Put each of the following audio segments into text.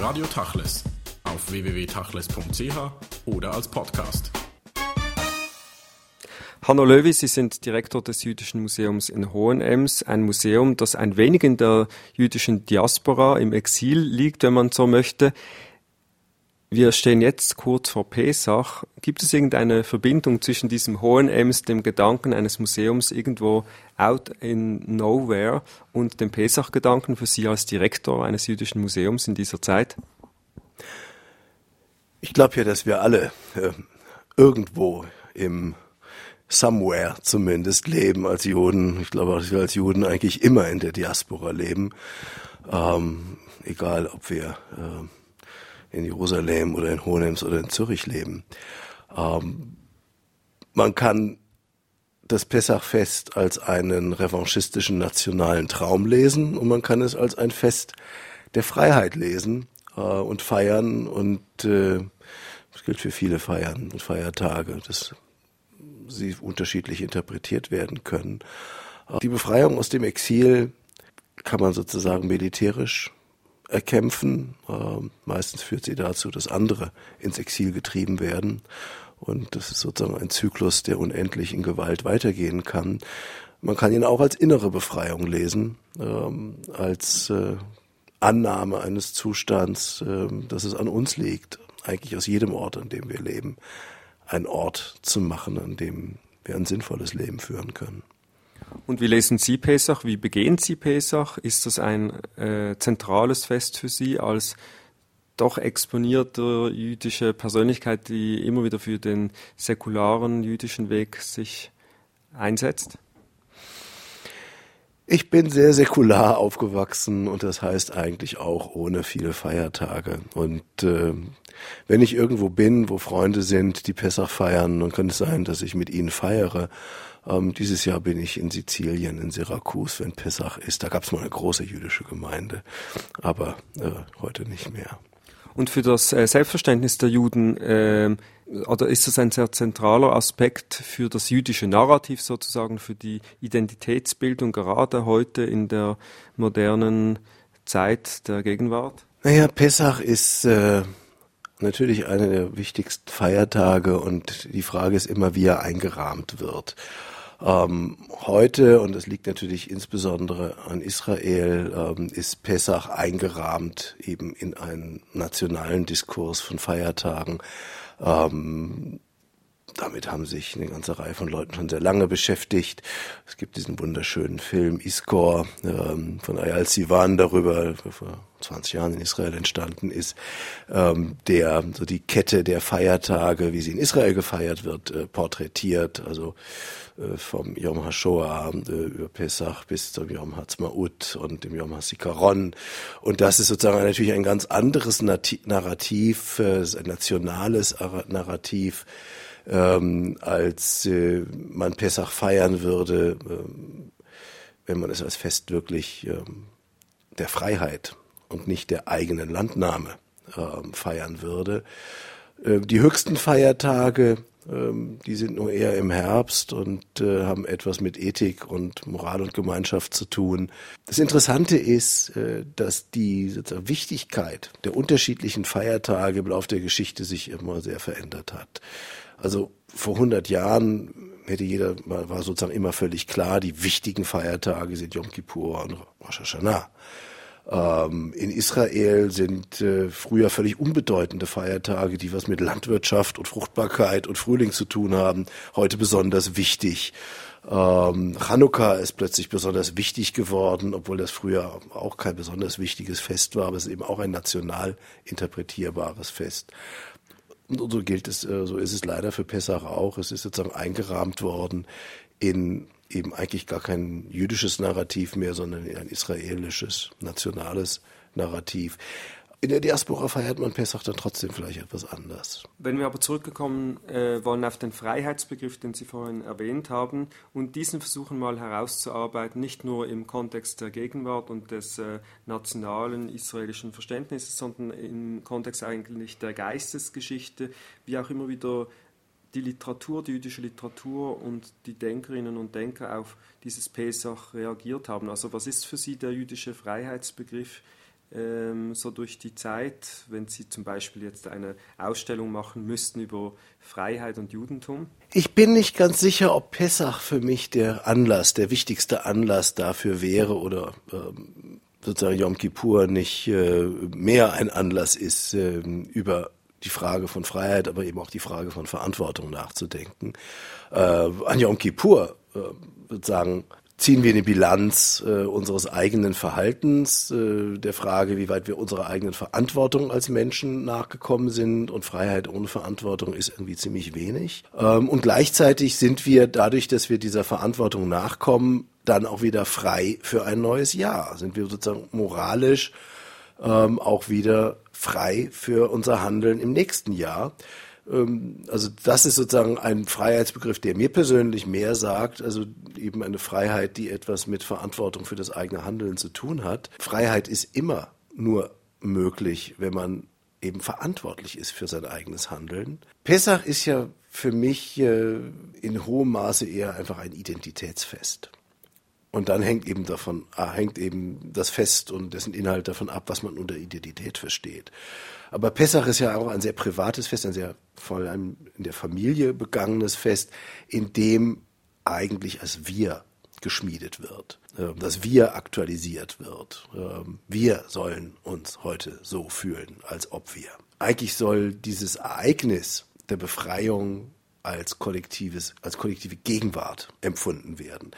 Radio Tachles auf www.tachles.ch oder als Podcast. Hanno Löwy, Sie sind Direktor des Jüdischen Museums in Hohenems, ein Museum, das ein wenig in der jüdischen Diaspora im Exil liegt, wenn man so möchte. Wir stehen jetzt kurz vor Pesach. Gibt es irgendeine Verbindung zwischen diesem Hohenems, dem Gedanken eines Museums irgendwo out in nowhere und dem Pesach-Gedanken für Sie als Direktor eines jüdischen Museums in dieser Zeit? Ich glaube ja, dass wir alle äh, irgendwo im Somewhere zumindest leben als Juden. Ich glaube, dass wir als Juden eigentlich immer in der Diaspora leben. Ähm, egal, ob wir äh, in Jerusalem oder in Hohenems oder in Zürich leben. Ähm, man kann das Pessachfest als einen revanchistischen nationalen Traum lesen und man kann es als ein Fest der Freiheit lesen äh, und feiern und äh, das gilt für viele Feiern und Feiertage, dass sie unterschiedlich interpretiert werden können. Die Befreiung aus dem Exil kann man sozusagen militärisch erkämpfen. Ähm, meistens führt sie dazu, dass andere ins Exil getrieben werden. Und das ist sozusagen ein Zyklus, der unendlich in Gewalt weitergehen kann. Man kann ihn auch als innere Befreiung lesen, ähm, als äh, Annahme eines Zustands, äh, dass es an uns liegt, eigentlich aus jedem Ort, an dem wir leben, ein Ort zu machen, an dem wir ein sinnvolles Leben führen können. Und wie lesen Sie Pesach? Wie begehen Sie Pesach? Ist das ein äh, zentrales Fest für Sie als doch exponierte jüdische Persönlichkeit, die immer wieder für den säkularen jüdischen Weg sich einsetzt? Ich bin sehr säkular aufgewachsen und das heißt eigentlich auch ohne viele Feiertage. Und äh, wenn ich irgendwo bin, wo Freunde sind, die Pessach feiern, dann kann es sein, dass ich mit ihnen feiere. Ähm, dieses Jahr bin ich in Sizilien, in Syrakus, wenn Pessach ist. Da gab es mal eine große jüdische Gemeinde, aber äh, heute nicht mehr. Und für das äh, Selbstverständnis der Juden, äh, oder ist das ein sehr zentraler Aspekt für das jüdische Narrativ sozusagen, für die Identitätsbildung gerade heute in der modernen Zeit der Gegenwart? Naja, Pessach ist äh, natürlich einer der wichtigsten Feiertage und die Frage ist immer, wie er eingerahmt wird. Ähm, heute, und das liegt natürlich insbesondere an Israel, ähm, ist Pessach eingerahmt eben in einen nationalen Diskurs von Feiertagen. Ähm, damit haben sich eine ganze Reihe von Leuten schon sehr lange beschäftigt. Es gibt diesen wunderschönen Film Iskor ähm, von Ayal Sivan darüber, der vor 20 Jahren in Israel entstanden ist, ähm, der so die Kette der Feiertage, wie sie in Israel gefeiert wird, äh, porträtiert. Also äh, vom Yom HaShoah äh, über Pesach bis zum Yom HaTzmaut und dem Yom HaSikaron. Und das ist sozusagen natürlich ein ganz anderes Narrativ, äh, ein nationales Narrativ, ähm, als äh, man Pessach feiern würde, ähm, wenn man es als Fest wirklich ähm, der Freiheit und nicht der eigenen Landnahme ähm, feiern würde. Äh, die höchsten Feiertage, ähm, die sind nur eher im Herbst und äh, haben etwas mit Ethik und Moral und Gemeinschaft zu tun. Das Interessante ist, äh, dass die sozusagen Wichtigkeit der unterschiedlichen Feiertage im Laufe der Geschichte sich immer sehr verändert hat. Also vor 100 Jahren hätte jeder, war sozusagen immer völlig klar, die wichtigen Feiertage sind Yom Kippur und Rosh Hashanah. Ähm, in Israel sind äh, früher völlig unbedeutende Feiertage, die was mit Landwirtschaft und Fruchtbarkeit und Frühling zu tun haben, heute besonders wichtig. Ähm, ist plötzlich besonders wichtig geworden, obwohl das früher auch kein besonders wichtiges Fest war, aber es ist eben auch ein national interpretierbares Fest. Und so gilt es, äh, so ist es leider für Pessach auch. Es ist sozusagen eingerahmt worden in eben eigentlich gar kein jüdisches Narrativ mehr, sondern in ein israelisches, nationales Narrativ. In der Diaspora feiert man Pessach dann trotzdem vielleicht etwas anders. Wenn wir aber zurückgekommen äh, wollen auf den Freiheitsbegriff, den Sie vorhin erwähnt haben, und diesen versuchen mal herauszuarbeiten, nicht nur im Kontext der Gegenwart und des äh, nationalen israelischen Verständnisses, sondern im Kontext eigentlich der Geistesgeschichte, wie auch immer wieder die Literatur, die jüdische Literatur und die Denkerinnen und Denker auf dieses Pesach reagiert haben. Also was ist für Sie der jüdische Freiheitsbegriff? Ähm, so durch die Zeit, wenn Sie zum Beispiel jetzt eine Ausstellung machen müssten über Freiheit und Judentum? Ich bin nicht ganz sicher, ob Pessach für mich der Anlass, der wichtigste Anlass dafür wäre oder ähm, sozusagen Yom Kippur nicht äh, mehr ein Anlass ist, äh, über die Frage von Freiheit, aber eben auch die Frage von Verantwortung nachzudenken. Äh, an Yom Kippur äh, sozusagen ziehen wir eine Bilanz äh, unseres eigenen Verhaltens, äh, der Frage, wie weit wir unserer eigenen Verantwortung als Menschen nachgekommen sind. Und Freiheit ohne Verantwortung ist irgendwie ziemlich wenig. Ähm, und gleichzeitig sind wir dadurch, dass wir dieser Verantwortung nachkommen, dann auch wieder frei für ein neues Jahr. Sind wir sozusagen moralisch ähm, auch wieder frei für unser Handeln im nächsten Jahr. Ähm, also das ist sozusagen ein Freiheitsbegriff, der mir persönlich mehr sagt, also eben eine Freiheit, die etwas mit Verantwortung für das eigene Handeln zu tun hat. Freiheit ist immer nur möglich, wenn man eben verantwortlich ist für sein eigenes Handeln. Pessach ist ja für mich äh, in hohem Maße eher einfach ein Identitätsfest. Und dann hängt eben davon, ah, hängt eben das Fest und dessen Inhalt davon ab, was man unter Identität versteht. Aber Pessach ist ja auch ein sehr privates Fest, ein sehr vor allem in der Familie begangenes Fest, in dem eigentlich als Wir geschmiedet wird, ähm, dass Wir aktualisiert wird. Ähm, wir sollen uns heute so fühlen, als ob wir. Eigentlich soll dieses Ereignis der Befreiung als kollektives, als kollektive Gegenwart empfunden werden.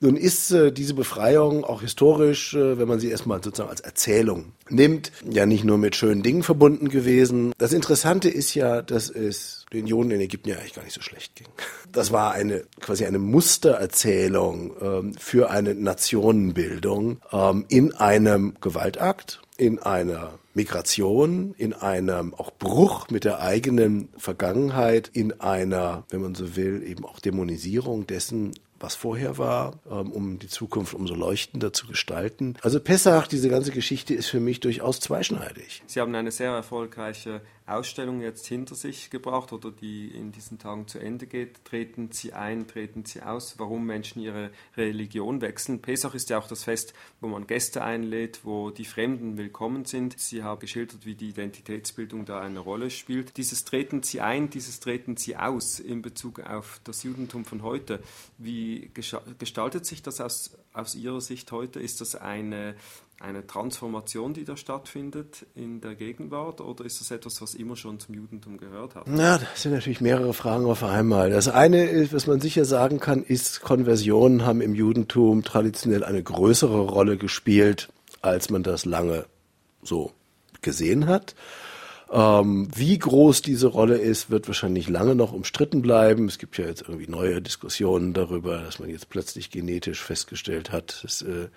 Nun ist äh, diese Befreiung auch historisch, äh, wenn man sie erstmal sozusagen als Erzählung nimmt, ja nicht nur mit schönen Dingen verbunden gewesen. Das Interessante ist ja, dass es den Juden in Ägypten ja eigentlich gar nicht so schlecht ging. Das war eine quasi eine Mustererzählung ähm, für eine Nationenbildung ähm, in einem Gewaltakt, in einer Migration, in einem auch Bruch mit der eigenen Vergangenheit, in einer, wenn man so will, eben auch Dämonisierung dessen, was vorher war, ähm, um die Zukunft umso leuchtender zu gestalten. Also Pessach, diese ganze Geschichte ist für mich durchaus zweischneidig. Sie haben eine sehr erfolgreiche Ausstellung jetzt hinter sich gebracht oder die in diesen Tagen zu Ende geht. Treten Sie ein, treten Sie aus, warum Menschen ihre Religion wechseln. Pesach ist ja auch das Fest, wo man Gäste einlädt, wo die Fremden willkommen sind. Sie haben geschildert, wie die Identitätsbildung da eine Rolle spielt. Dieses Treten Sie ein, dieses Treten Sie aus in Bezug auf das Judentum von heute. Wie gestaltet sich das aus, aus Ihrer Sicht heute? Ist das eine eine Transformation, die da stattfindet in der Gegenwart, oder ist das etwas, was immer schon zum Judentum gehört hat? Na, das sind natürlich mehrere Fragen auf einmal. Das eine, was man sicher sagen kann, ist, Konversionen haben im Judentum traditionell eine größere Rolle gespielt, als man das lange so gesehen hat. Ähm, wie groß diese Rolle ist, wird wahrscheinlich lange noch umstritten bleiben. Es gibt ja jetzt irgendwie neue Diskussionen darüber, dass man jetzt plötzlich genetisch festgestellt hat, dass äh,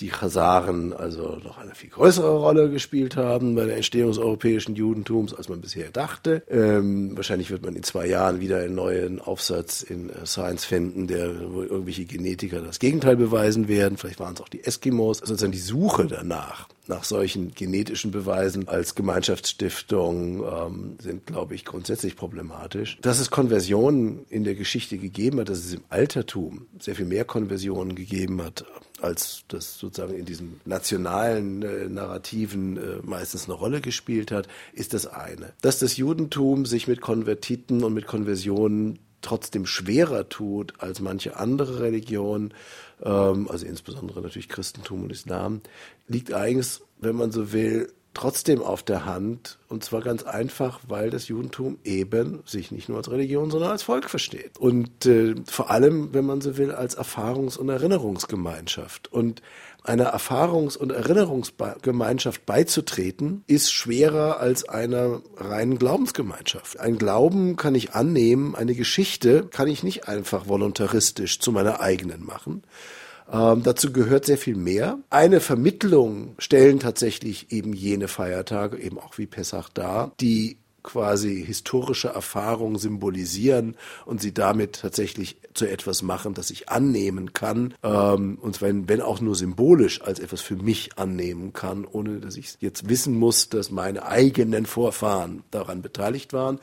die Chasaren also noch eine viel größere Rolle gespielt haben bei der Entstehung des europäischen Judentums, als man bisher dachte. Ähm, wahrscheinlich wird man in zwei Jahren wieder einen neuen Aufsatz in äh, Science finden, der wo irgendwelche Genetiker das Gegenteil beweisen werden. Vielleicht waren es auch die Eskimos. Also sozusagen die Suche danach nach solchen genetischen Beweisen als Gemeinschaftsstiftung ähm, sind, glaube ich, grundsätzlich problematisch. Dass es Konversionen in der Geschichte gegeben hat, dass es im Altertum sehr viel mehr Konversionen gegeben hat, als das sozusagen in diesen nationalen äh, Narrativen äh, meistens eine Rolle gespielt hat, ist das eine. Dass das Judentum sich mit Konvertiten und mit Konversionen trotzdem schwerer tut als manche andere Religionen, ähm, also insbesondere natürlich Christentum und Islam, liegt eigentlich, wenn man so will, trotzdem auf der Hand. Und zwar ganz einfach, weil das Judentum eben sich nicht nur als Religion, sondern als Volk versteht. Und äh, vor allem, wenn man so will, als Erfahrungs- und Erinnerungsgemeinschaft. Und einer Erfahrungs- und Erinnerungsgemeinschaft beizutreten, ist schwerer als einer reinen Glaubensgemeinschaft. Ein Glauben kann ich annehmen, eine Geschichte kann ich nicht einfach voluntaristisch zu meiner eigenen machen. Ähm, dazu gehört sehr viel mehr. Eine Vermittlung stellen tatsächlich eben jene Feiertage, eben auch wie Pessach dar, die quasi historische Erfahrung symbolisieren und sie damit tatsächlich zu etwas machen, das ich annehmen kann ähm, und wenn, wenn auch nur symbolisch als etwas für mich annehmen kann, ohne dass ich jetzt wissen muss, dass meine eigenen Vorfahren daran beteiligt waren.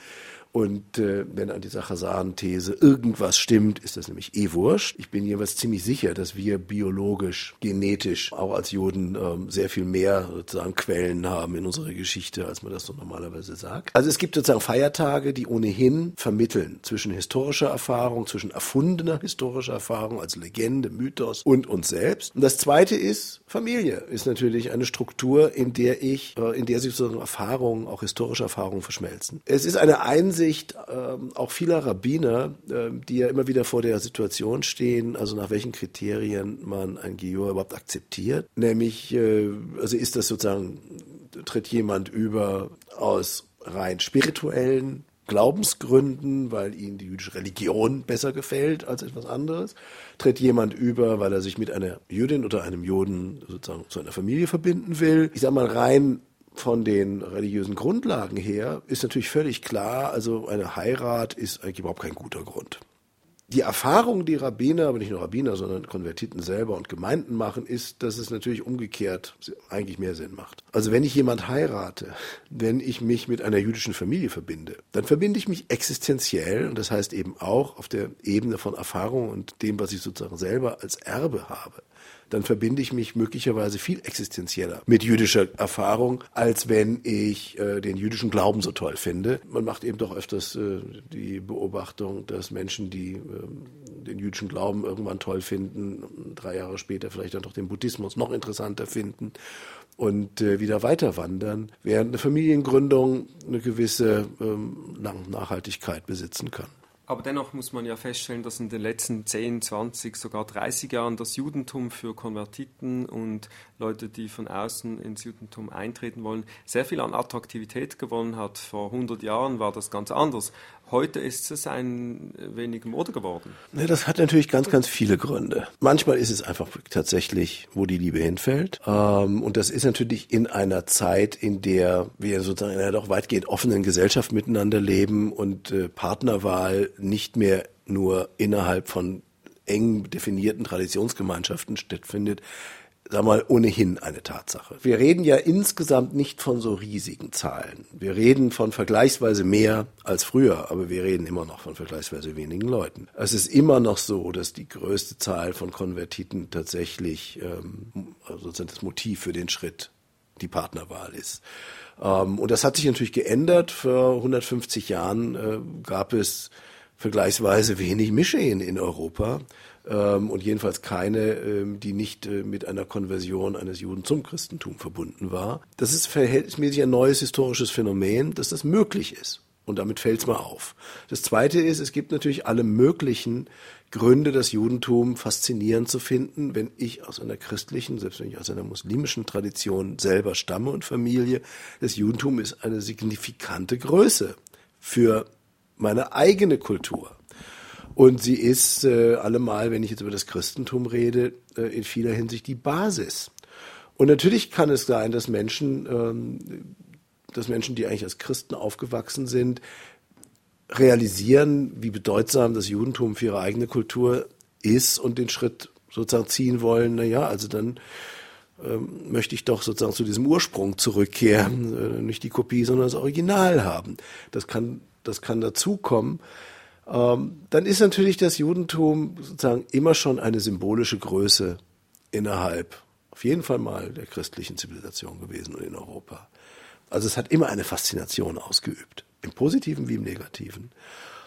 Und äh, wenn an dieser Chazan-These irgendwas stimmt, ist das nämlich eh wurscht. Ich bin jeweils ziemlich sicher, dass wir biologisch, genetisch, auch als Juden ähm, sehr viel mehr sozusagen Quellen haben in unserer Geschichte, als man das so normalerweise sagt. Also es gibt sozusagen Feiertage, die ohnehin vermitteln zwischen historischer Erfahrung, zwischen erfundener historischer Erfahrung als Legende, Mythos und uns selbst. Und das Zweite ist, Familie ist natürlich eine Struktur, in der ich, äh, in der sich sozusagen Erfahrungen, auch historische Erfahrungen verschmelzen. Es ist eine Einsicht, Ansicht ähm, auch vieler Rabbiner, äh, die ja immer wieder vor der Situation stehen, also nach welchen Kriterien man ein Gior überhaupt akzeptiert. Nämlich, äh, also ist das sozusagen, tritt jemand über aus rein spirituellen Glaubensgründen, weil ihnen die jüdische Religion besser gefällt als etwas anderes. Tritt jemand über, weil er sich mit einer Jüdin oder einem Juden sozusagen zu einer Familie verbinden will. Ich sage mal rein von den religiösen Grundlagen her ist natürlich völlig klar, also eine Heirat ist eigentlich überhaupt kein guter Grund. Die Erfahrung, die Rabbiner, aber nicht nur Rabbiner, sondern Konvertiten selber und Gemeinden machen, ist, dass es natürlich umgekehrt eigentlich mehr Sinn macht. Also wenn ich jemand heirate, wenn ich mich mit einer jüdischen Familie verbinde, dann verbinde ich mich existenziell und das heißt eben auch auf der Ebene von Erfahrung und dem, was ich sozusagen selber als Erbe habe dann verbinde ich mich möglicherweise viel existenzieller mit jüdischer Erfahrung, als wenn ich äh, den jüdischen Glauben so toll finde. Man macht eben doch öfters äh, die Beobachtung, dass Menschen, die äh, den jüdischen Glauben irgendwann toll finden, drei Jahre später vielleicht dann doch den Buddhismus noch interessanter finden und äh, wieder weiter wandern, während eine Familiengründung eine gewisse ähm, Nachhaltigkeit besitzen kann. Aber dennoch muss man ja feststellen, dass in den letzten 10, 20, sogar 30 Jahren das Judentum für Konvertiten und Leute, die von außen ins Judentum eintreten wollen, sehr viel an Attraktivität gewonnen hat. Vor 100 Jahren war das ganz anders. Heute ist es ein wenig Mode geworden. Ja, das hat natürlich ganz, ganz viele Gründe. Manchmal ist es einfach tatsächlich, wo die Liebe hinfällt. Ähm, und das ist natürlich in einer Zeit, in der wir sozusagen in einer doch weitgehend offenen Gesellschaft miteinander leben und äh, Partnerwahl nicht mehr nur innerhalb von eng definierten Traditionsgemeinschaften stattfindet, sag mal, ohnehin eine Tatsache. Wir reden ja insgesamt nicht von so riesigen Zahlen. Wir reden von vergleichsweise mehr als früher, aber wir reden immer noch von vergleichsweise wenigen Leuten. Es ist immer noch so, dass die größte Zahl von Konvertiten tatsächlich ähm, sozusagen das Motiv für den Schritt die Partnerwahl ist. Ähm, und das hat sich natürlich geändert. Vor 150 Jahren äh, gab es vergleichsweise wenig Mischehen in Europa ähm, und jedenfalls keine, ähm, die nicht äh, mit einer Konversion eines Juden zum Christentum verbunden war. Das ist verhältnismäßig ein neues historisches Phänomen, dass das möglich ist. Und damit fällt es mal auf. Das Zweite ist, es gibt natürlich alle möglichen Gründe, das Judentum faszinierend zu finden, wenn ich aus einer christlichen, selbst wenn ich aus einer muslimischen Tradition selber stamme und Familie. Das Judentum ist eine signifikante Größe für meine eigene Kultur. Und sie ist äh, allemal, wenn ich jetzt über das Christentum rede, äh, in vieler Hinsicht die Basis. Und natürlich kann es sein, dass Menschen, ähm, dass Menschen, die eigentlich als Christen aufgewachsen sind, realisieren, wie bedeutsam das Judentum für ihre eigene Kultur ist und den Schritt sozusagen ziehen wollen, na ja, also dann ähm, möchte ich doch sozusagen zu diesem Ursprung zurückkehren, äh, nicht die Kopie, sondern das Original haben. Das kann, das kann dazukommen ähm, dann ist natürlich das Judentum sozusagen immer schon eine symbolische Größe innerhalb, auf jeden Fall mal der christlichen Zivilisation gewesen und in Europa. Also es hat immer eine Faszination ausgeübt, im positiven wie im negativen.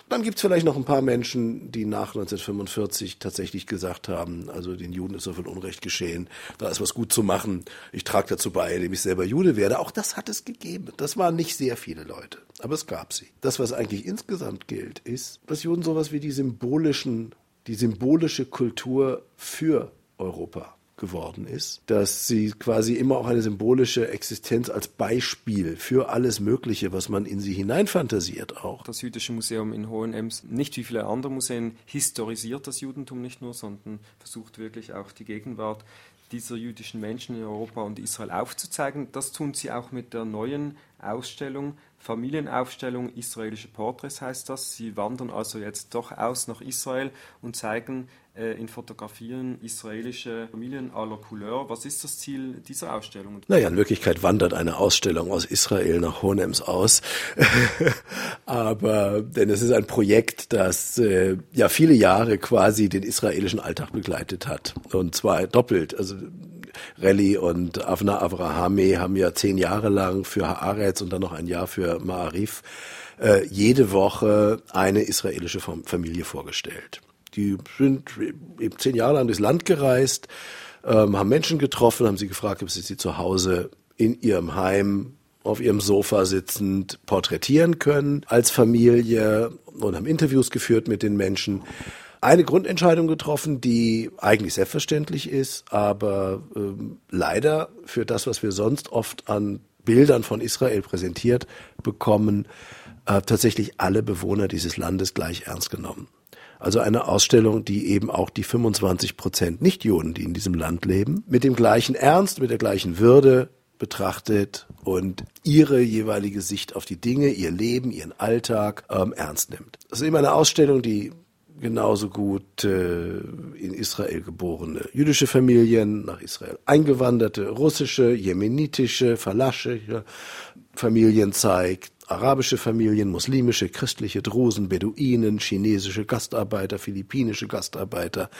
Dann gibt es vielleicht noch ein paar Menschen, die nach 1945 tatsächlich gesagt haben, also den Juden ist so viel Unrecht geschehen, da ist was gut zu machen, ich trage dazu bei, indem ich selber Jude werde. Auch das hat es gegeben. Das waren nicht sehr viele Leute, aber es gab sie. Das, was eigentlich insgesamt gilt, ist, dass Juden sowas wie die symbolischen, die symbolische Kultur für Europa geworden ist, dass sie quasi immer auch eine symbolische Existenz als Beispiel für alles Mögliche, was man in sie hineinfantasiert auch. Das Jüdische Museum in Hohenems, nicht wie viele andere Museen, historisiert das Judentum nicht nur, sondern versucht wirklich auch die Gegenwart dieser jüdischen Menschen in Europa und Israel aufzuzeigen. Das tun sie auch mit der neuen Ausstellung Familienaufstellung Israelische Porträts heißt das. Sie wandern also jetzt doch aus nach Israel und zeigen äh, in Fotografien israelische Familien la Couleur. Was ist das Ziel dieser Ausstellung? Naja, in Wirklichkeit wandert eine Ausstellung aus Israel nach Honems aus. Aber, denn es ist ein Projekt, das äh, ja viele Jahre quasi den israelischen Alltag begleitet hat. Und zwar doppelt. Also Rally und Avna Avrahami haben ja zehn Jahre lang für Haaretz und dann noch ein Jahr für Ma'arif äh, jede Woche eine israelische Familie vorgestellt. Die sind eben zehn Jahre lang durchs Land gereist, ähm, haben Menschen getroffen, haben sie gefragt, ob sie sie zu Hause in ihrem Heim auf ihrem Sofa sitzend porträtieren können als Familie und haben Interviews geführt mit den Menschen eine Grundentscheidung getroffen, die eigentlich selbstverständlich ist, aber ähm, leider für das, was wir sonst oft an Bildern von Israel präsentiert bekommen, äh, tatsächlich alle Bewohner dieses Landes gleich ernst genommen. Also eine Ausstellung, die eben auch die 25 Prozent Nichtjuden, die in diesem Land leben, mit dem gleichen Ernst, mit der gleichen Würde betrachtet und ihre jeweilige Sicht auf die Dinge, ihr Leben, ihren Alltag ähm, ernst nimmt. Das ist eben eine Ausstellung, die genauso gut äh, in Israel geborene jüdische Familien, nach Israel eingewanderte russische, jemenitische, falasche Familien zeigt, arabische Familien, muslimische, christliche Drusen, Beduinen, chinesische Gastarbeiter, philippinische Gastarbeiter,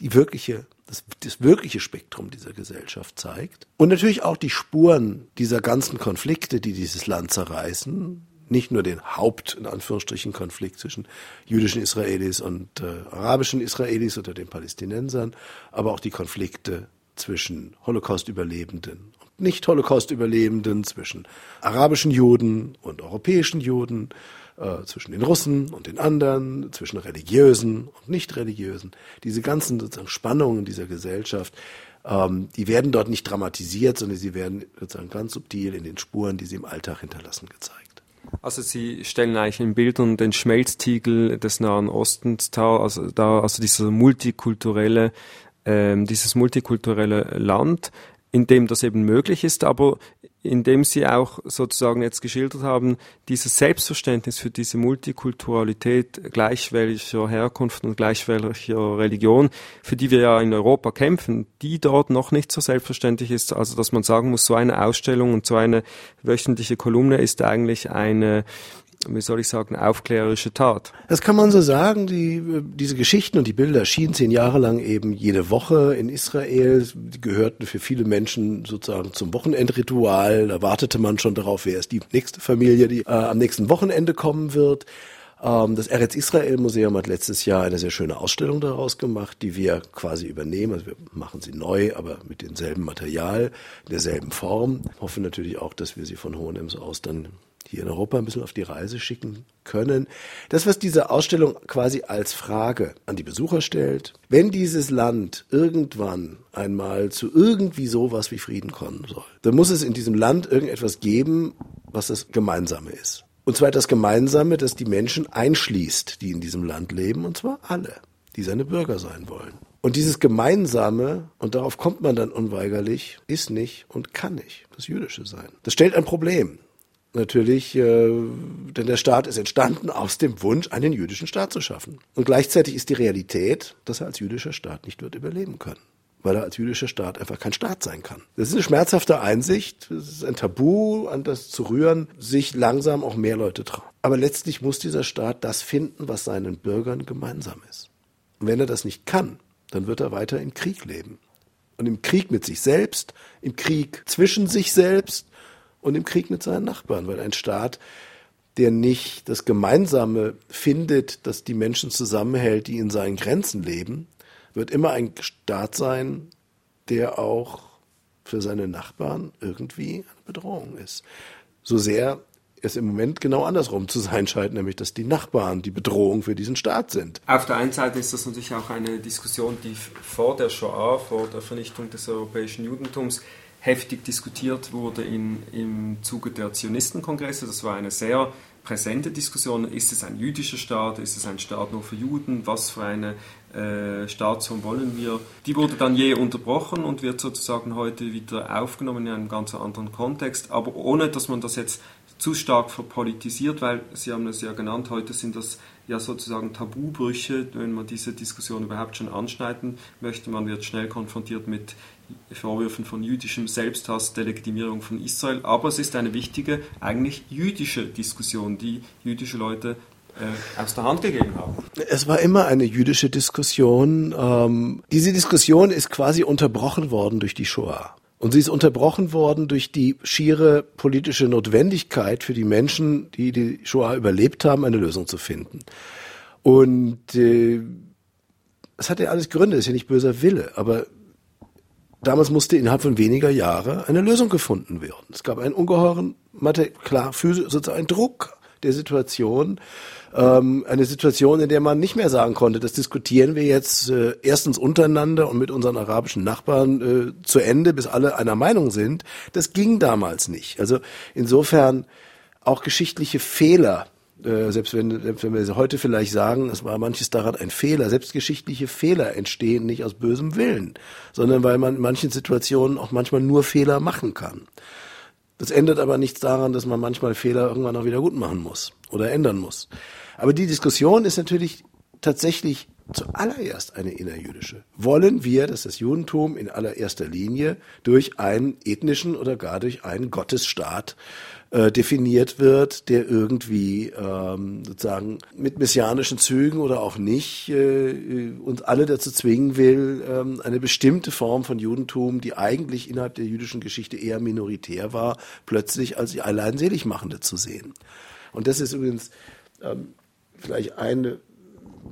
die wirkliche, das, das wirkliche Spektrum dieser Gesellschaft zeigt. Und natürlich auch die Spuren dieser ganzen Konflikte, die dieses Land zerreißen, nicht nur den Haupt, in Anführungsstrichen, Konflikt zwischen jüdischen Israelis und äh, arabischen Israelis oder den Palästinensern, aber auch die Konflikte zwischen Holocaust-Überlebenden und Nicht-Holocaust-Überlebenden, zwischen arabischen Juden und europäischen Juden, äh, zwischen den Russen und den anderen, zwischen religiösen und nicht-religiösen. Diese ganzen sozusagen Spannungen dieser Gesellschaft, ähm, die werden dort nicht dramatisiert, sondern sie werden sozusagen ganz subtil in den Spuren, die sie im Alltag hinterlassen, gezeigt. Also Sie stellen eigentlich in Bildern den Schmelztiegel des Nahen Ostens dar, also da, also dieser multikulturelle, ähm, dieses multikulturelle Land, in dem das eben möglich ist, aber indem Sie auch sozusagen jetzt geschildert haben, dieses Selbstverständnis für diese Multikulturalität gleich welcher Herkunft und gleich welcher Religion, für die wir ja in Europa kämpfen, die dort noch nicht so selbstverständlich ist, also dass man sagen muss, so eine Ausstellung und so eine wöchentliche Kolumne ist eigentlich eine wie soll ich sagen, aufklärerische Tat. Das kann man so sagen. Die, diese Geschichten und die Bilder erschienen zehn Jahre lang eben jede Woche in Israel. Die gehörten für viele Menschen sozusagen zum Wochenendritual. Da wartete man schon darauf, wer ist die nächste Familie, die äh, am nächsten Wochenende kommen wird. Ähm, das Eretz Israel Museum hat letztes Jahr eine sehr schöne Ausstellung daraus gemacht, die wir quasi übernehmen. Also wir machen sie neu, aber mit demselben Material, derselben Form. Hoffen natürlich auch, dass wir sie von Hohenems aus dann hier in Europa ein bisschen auf die Reise schicken können. Das, was diese Ausstellung quasi als Frage an die Besucher stellt, wenn dieses Land irgendwann einmal zu irgendwie sowas wie Frieden kommen soll, dann muss es in diesem Land irgendetwas geben, was das Gemeinsame ist. Und zwar das Gemeinsame, das die Menschen einschließt, die in diesem Land leben, und zwar alle, die seine Bürger sein wollen. Und dieses Gemeinsame, und darauf kommt man dann unweigerlich, ist nicht und kann nicht das Jüdische sein. Das stellt ein Problem natürlich, äh, denn der Staat ist entstanden aus dem Wunsch, einen jüdischen Staat zu schaffen. Und gleichzeitig ist die Realität, dass er als jüdischer Staat nicht wird überleben können. Weil er als jüdischer Staat einfach kein Staat sein kann. Das ist eine schmerzhafte Einsicht, es ist ein Tabu, an das zu rühren, sich langsam auch mehr Leute trauen. Aber letztlich muss dieser Staat das finden, was seinen Bürgern gemeinsam ist. Und wenn er das nicht kann, dann wird er weiter im Krieg leben. Und im Krieg mit sich selbst, im Krieg zwischen sich selbst, und im Krieg mit seinen Nachbarn, weil ein Staat, der nicht das Gemeinsame findet, das die Menschen zusammenhält, die in seinen Grenzen leben, wird immer ein Staat sein, der auch für seine Nachbarn irgendwie eine Bedrohung ist. So sehr es im Moment genau andersrum zu sein scheint, nämlich dass die Nachbarn die Bedrohung für diesen Staat sind. Auf der einen Seite ist das natürlich auch eine Diskussion, die vor der Shoah, vor der Vernichtung des europäischen Judentums heftig diskutiert wurde in, im Zuge der Zionistenkongresse. Das war eine sehr präsente Diskussion. Ist es ein jüdischer Staat? Ist es ein Staat nur für Juden? Was für eine äh, Staatsform wollen wir? Die wurde dann je unterbrochen und wird sozusagen heute wieder aufgenommen in einem ganz anderen Kontext, aber ohne dass man das jetzt zu stark verpolitisiert, weil Sie haben es ja genannt, heute sind das ja sozusagen Tabubrüche, wenn man diese Diskussion überhaupt schon anschneiden möchte. Man wird schnell konfrontiert mit Vorwürfen von jüdischem Selbsthass, Delegitimierung von Israel. Aber es ist eine wichtige, eigentlich jüdische Diskussion, die jüdische Leute äh, aus der Hand gegeben haben. Es war immer eine jüdische Diskussion. Ähm, diese Diskussion ist quasi unterbrochen worden durch die Shoah. Und sie ist unterbrochen worden durch die schiere politische Notwendigkeit für die Menschen, die die Shoah überlebt haben, eine Lösung zu finden. Und äh, es hat ja alles Gründe, ist ja nicht böser Wille, aber damals musste innerhalb von weniger Jahren eine Lösung gefunden werden. Es gab einen ungeheuren, klar, sozusagen einen Druck der Situation, ähm, eine Situation, in der man nicht mehr sagen konnte, das diskutieren wir jetzt äh, erstens untereinander und mit unseren arabischen Nachbarn äh, zu Ende, bis alle einer Meinung sind. Das ging damals nicht. Also insofern auch geschichtliche Fehler äh, selbst wenn, selbst wenn wir heute vielleicht sagen, es war manches daran ein Fehler, selbst geschichtliche Fehler entstehen nicht aus bösem Willen, sondern weil man in manchen Situationen auch manchmal nur Fehler machen kann. Das ändert aber nichts daran, dass man manchmal Fehler irgendwann auch wieder gut machen muss oder ändern muss. Aber die Diskussion ist natürlich tatsächlich zuallererst eine innerjüdische. Wollen wir, dass das Judentum in allererster Linie durch einen ethnischen oder gar durch einen Gottesstaat äh, definiert wird, der irgendwie ähm, sozusagen mit messianischen Zügen oder auch nicht äh, uns alle dazu zwingen will, ähm, eine bestimmte Form von Judentum, die eigentlich innerhalb der jüdischen Geschichte eher minoritär war, plötzlich als die allein Seligmachende zu sehen. Und das ist übrigens ähm, vielleicht eine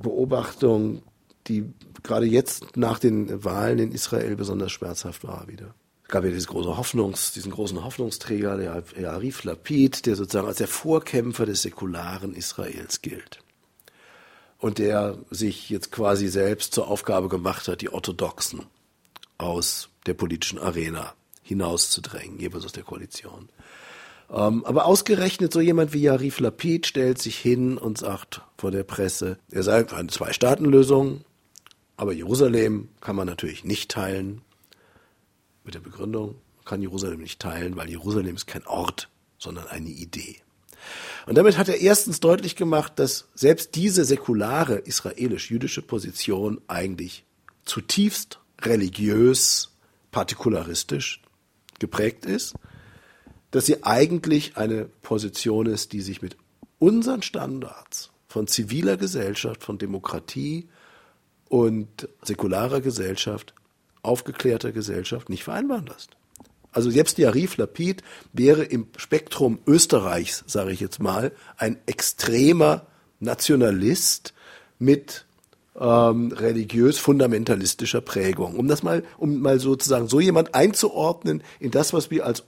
Beobachtung, die gerade jetzt nach den Wahlen in Israel besonders schmerzhaft war wieder. Es gab ja diese große Hoffnungs, diesen großen Hoffnungsträger, der Arif Lapid, der sozusagen als der Vorkämpfer des säkularen Israels gilt. Und der sich jetzt quasi selbst zur Aufgabe gemacht hat, die Orthodoxen aus der politischen Arena hinauszudrängen, jeweils aus der Koalition. Ähm, aber ausgerechnet so jemand wie Arif Lapid stellt sich hin und sagt vor der Presse, er sei für eine Zwei-Staaten-Lösung, aber Jerusalem kann man natürlich nicht teilen mit der Begründung, man kann Jerusalem nicht teilen, weil Jerusalem ist kein Ort, sondern eine Idee. Und damit hat er erstens deutlich gemacht, dass selbst diese säkulare israelisch-jüdische Position eigentlich zutiefst religiös, partikularistisch geprägt ist, dass sie eigentlich eine Position ist, die sich mit unseren Standards von ziviler Gesellschaft, von Demokratie und säkularer Gesellschaft aufgeklärter Gesellschaft nicht vereinbaren lässt. Also selbst Arif Lapid wäre im Spektrum Österreichs, sage ich jetzt mal, ein extremer Nationalist mit ähm, religiös-fundamentalistischer Prägung. Um das mal, um mal sozusagen so jemand einzuordnen in das, was wir als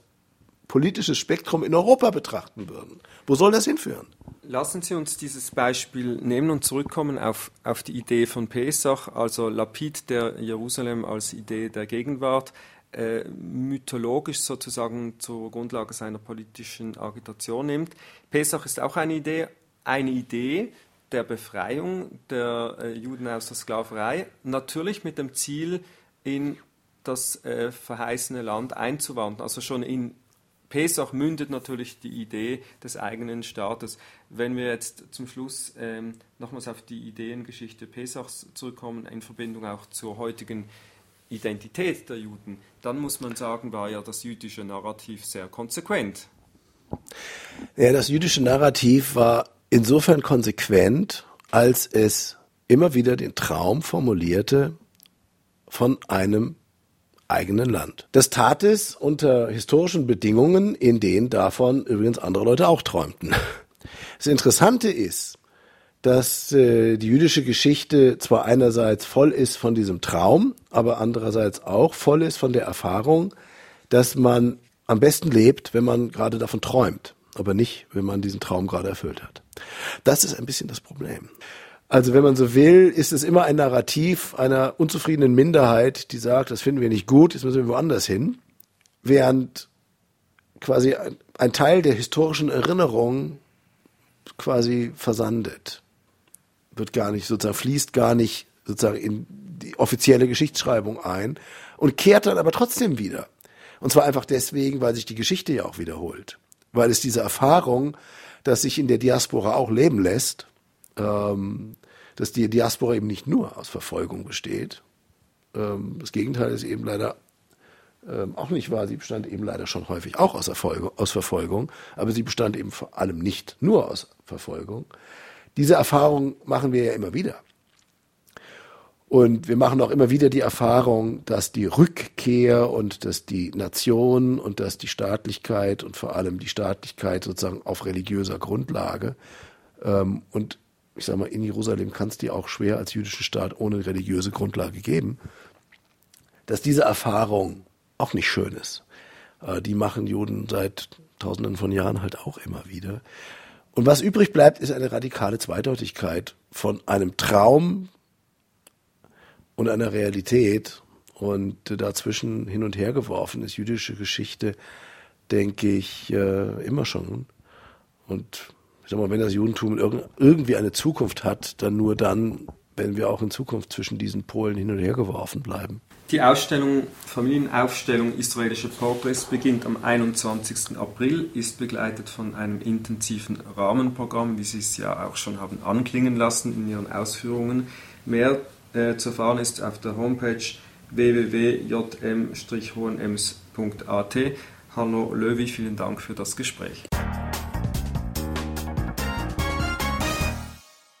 politisches Spektrum in Europa betrachten würden. Wo soll das hinführen? Lassen Sie uns dieses Beispiel nehmen und zurückkommen auf, auf die Idee von Pesach, also Lapid, der Jerusalem als Idee der Gegenwart, äh, mythologisch sozusagen zur Grundlage seiner politischen Agitation nimmt. Pesach ist auch eine Idee, eine Idee der Befreiung der äh, Juden aus der Sklaverei, natürlich mit dem Ziel, in das äh, verheißene Land einzuwandern, also schon in Pesach mündet natürlich die Idee des eigenen Staates. Wenn wir jetzt zum Schluss ähm, nochmals auf die Ideengeschichte Pesachs zurückkommen, in Verbindung auch zur heutigen Identität der Juden, dann muss man sagen, war ja das jüdische Narrativ sehr konsequent. Ja, das jüdische Narrativ war insofern konsequent, als es immer wieder den Traum formulierte von einem eigenen Land. Das tat es unter historischen Bedingungen, in denen davon übrigens andere Leute auch träumten. Das Interessante ist, dass äh, die jüdische Geschichte zwar einerseits voll ist von diesem Traum, aber andererseits auch voll ist von der Erfahrung, dass man am besten lebt, wenn man gerade davon träumt, aber nicht, wenn man diesen Traum gerade erfüllt hat. Das ist ein bisschen das Problem. Also wenn man so will, ist es immer ein Narrativ einer unzufriedenen Minderheit, die sagt, das finden wir nicht gut, jetzt müssen wir woanders hin. Während quasi ein, Teil der historischen Erinnerung quasi versandet. Wird gar nicht, sozusagen fließt gar nicht sozusagen in die offizielle Geschichtsschreibung ein und kehrt dann aber trotzdem wieder. Und zwar einfach deswegen, weil sich die Geschichte ja auch wiederholt. weil es diese Erfahrung, dass sich in der Diaspora auch leben lässt, ähm, dass die Diaspora eben nicht nur aus Verfolgung besteht. Ähm, das Gegenteil ist eben leider ähm, auch nicht wahr. Sie bestand eben leider schon häufig auch aus, Erfolge, aus Verfolgung, aber sie bestand eben vor allem nicht nur aus Verfolgung. Diese Erfahrung machen wir ja immer wieder. Und wir machen auch immer wieder die Erfahrung, dass die Rückkehr und dass die Nation und dass die Staatlichkeit und vor allem die Staatlichkeit sozusagen auf religiöser Grundlage ähm, und ich sage mal, in Jerusalem kann es die auch schwer als jüdischen Staat ohne religiöse Grundlage geben, dass diese Erfahrung auch nicht schön ist. Äh, die machen Juden seit Tausenden von Jahren halt auch immer wieder. Und was übrig bleibt, ist eine radikale Zweideutigkeit von einem Traum und einer Realität. Und dazwischen hin und her geworfen ist jüdische Geschichte, denke ich, äh, immer schon. Und sag mal, wenn das Judentum irgendwie eine Zukunft hat, dann nur dann, wenn wir auch in Zukunft zwischen diesen Polen hin und her geworfen bleiben. Die Ausstellung Familienaufstellung israelischer Porträts beginnt am 21. April, ist begleitet von einem intensiven Rahmenprogramm, wie Sie es ja auch schon haben anklingen lassen in Ihren Ausführungen. Mehr äh, zu erfahren ist auf der Homepage www.jm-hohenems.at. Hanno Löwy, vielen Dank für das Gespräch.